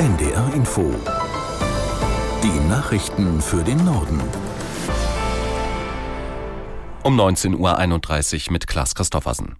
NDR Info. Die Nachrichten für den Norden. Um 19.31 Uhr mit Klaas Christoffersen.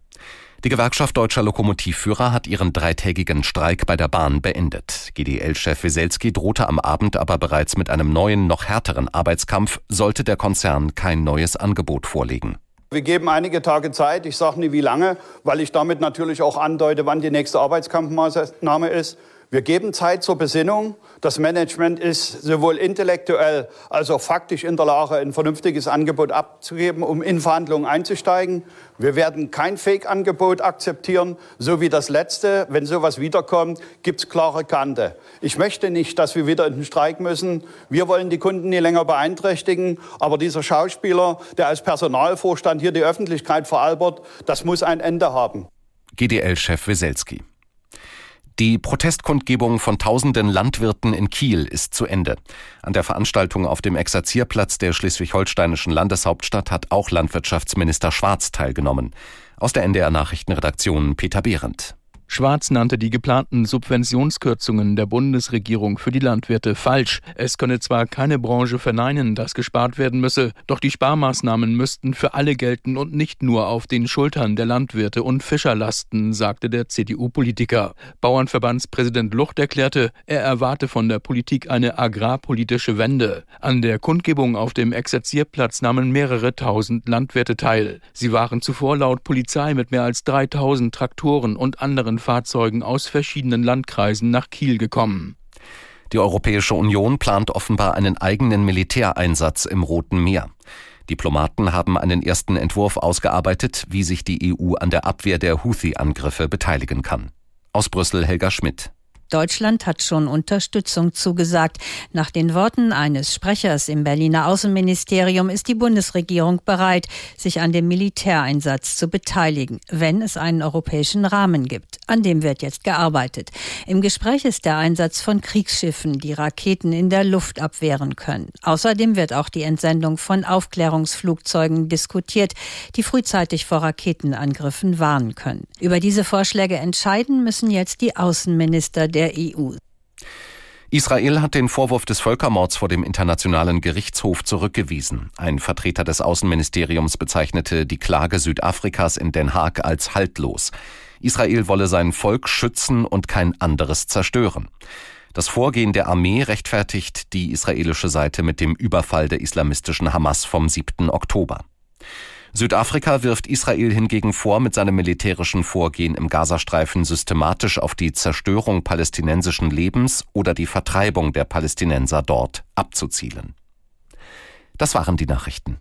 Die Gewerkschaft Deutscher Lokomotivführer hat ihren dreitägigen Streik bei der Bahn beendet. GDL-Chef Weselski drohte am Abend aber bereits mit einem neuen, noch härteren Arbeitskampf, sollte der Konzern kein neues Angebot vorlegen. Wir geben einige Tage Zeit, ich sage nie wie lange, weil ich damit natürlich auch andeute, wann die nächste Arbeitskampfmaßnahme ist. Wir geben Zeit zur Besinnung. Das Management ist sowohl intellektuell als auch faktisch in der Lage, ein vernünftiges Angebot abzugeben, um in Verhandlungen einzusteigen. Wir werden kein Fake-Angebot akzeptieren, so wie das letzte. Wenn sowas wiederkommt, gibt es klare Kante. Ich möchte nicht, dass wir wieder in den Streik müssen. Wir wollen die Kunden nie länger beeinträchtigen. Aber dieser Schauspieler, der als Personalvorstand hier die Öffentlichkeit veralbert, das muss ein Ende haben. GDL-Chef Weselski. Die Protestkundgebung von tausenden Landwirten in Kiel ist zu Ende. An der Veranstaltung auf dem Exerzierplatz der schleswig-holsteinischen Landeshauptstadt hat auch Landwirtschaftsminister Schwarz teilgenommen. Aus der NDR Nachrichtenredaktion Peter Behrendt. Schwarz nannte die geplanten Subventionskürzungen der Bundesregierung für die Landwirte falsch. Es könne zwar keine Branche verneinen, dass gespart werden müsse, doch die Sparmaßnahmen müssten für alle gelten und nicht nur auf den Schultern der Landwirte und Fischer lasten, sagte der CDU-Politiker. Bauernverbandspräsident Lucht erklärte, er erwarte von der Politik eine agrarpolitische Wende. An der Kundgebung auf dem Exerzierplatz nahmen mehrere tausend Landwirte teil. Sie waren zuvor laut Polizei mit mehr als 3000 Traktoren und anderen Fahrzeugen aus verschiedenen Landkreisen nach Kiel gekommen. Die Europäische Union plant offenbar einen eigenen Militäreinsatz im Roten Meer. Diplomaten haben einen ersten Entwurf ausgearbeitet, wie sich die EU an der Abwehr der Houthi-Angriffe beteiligen kann. Aus Brüssel Helga Schmidt. Deutschland hat schon Unterstützung zugesagt. Nach den Worten eines Sprechers im Berliner Außenministerium ist die Bundesregierung bereit, sich an dem Militäreinsatz zu beteiligen, wenn es einen europäischen Rahmen gibt. An dem wird jetzt gearbeitet. Im Gespräch ist der Einsatz von Kriegsschiffen, die Raketen in der Luft abwehren können. Außerdem wird auch die Entsendung von Aufklärungsflugzeugen diskutiert, die frühzeitig vor Raketenangriffen warnen können. Über diese Vorschläge entscheiden müssen jetzt die Außenminister der der EU. Israel hat den Vorwurf des Völkermords vor dem Internationalen Gerichtshof zurückgewiesen. Ein Vertreter des Außenministeriums bezeichnete die Klage Südafrikas in Den Haag als haltlos. Israel wolle sein Volk schützen und kein anderes zerstören. Das Vorgehen der Armee rechtfertigt die israelische Seite mit dem Überfall der islamistischen Hamas vom 7. Oktober. Südafrika wirft Israel hingegen vor, mit seinem militärischen Vorgehen im Gazastreifen systematisch auf die Zerstörung palästinensischen Lebens oder die Vertreibung der Palästinenser dort abzuzielen. Das waren die Nachrichten.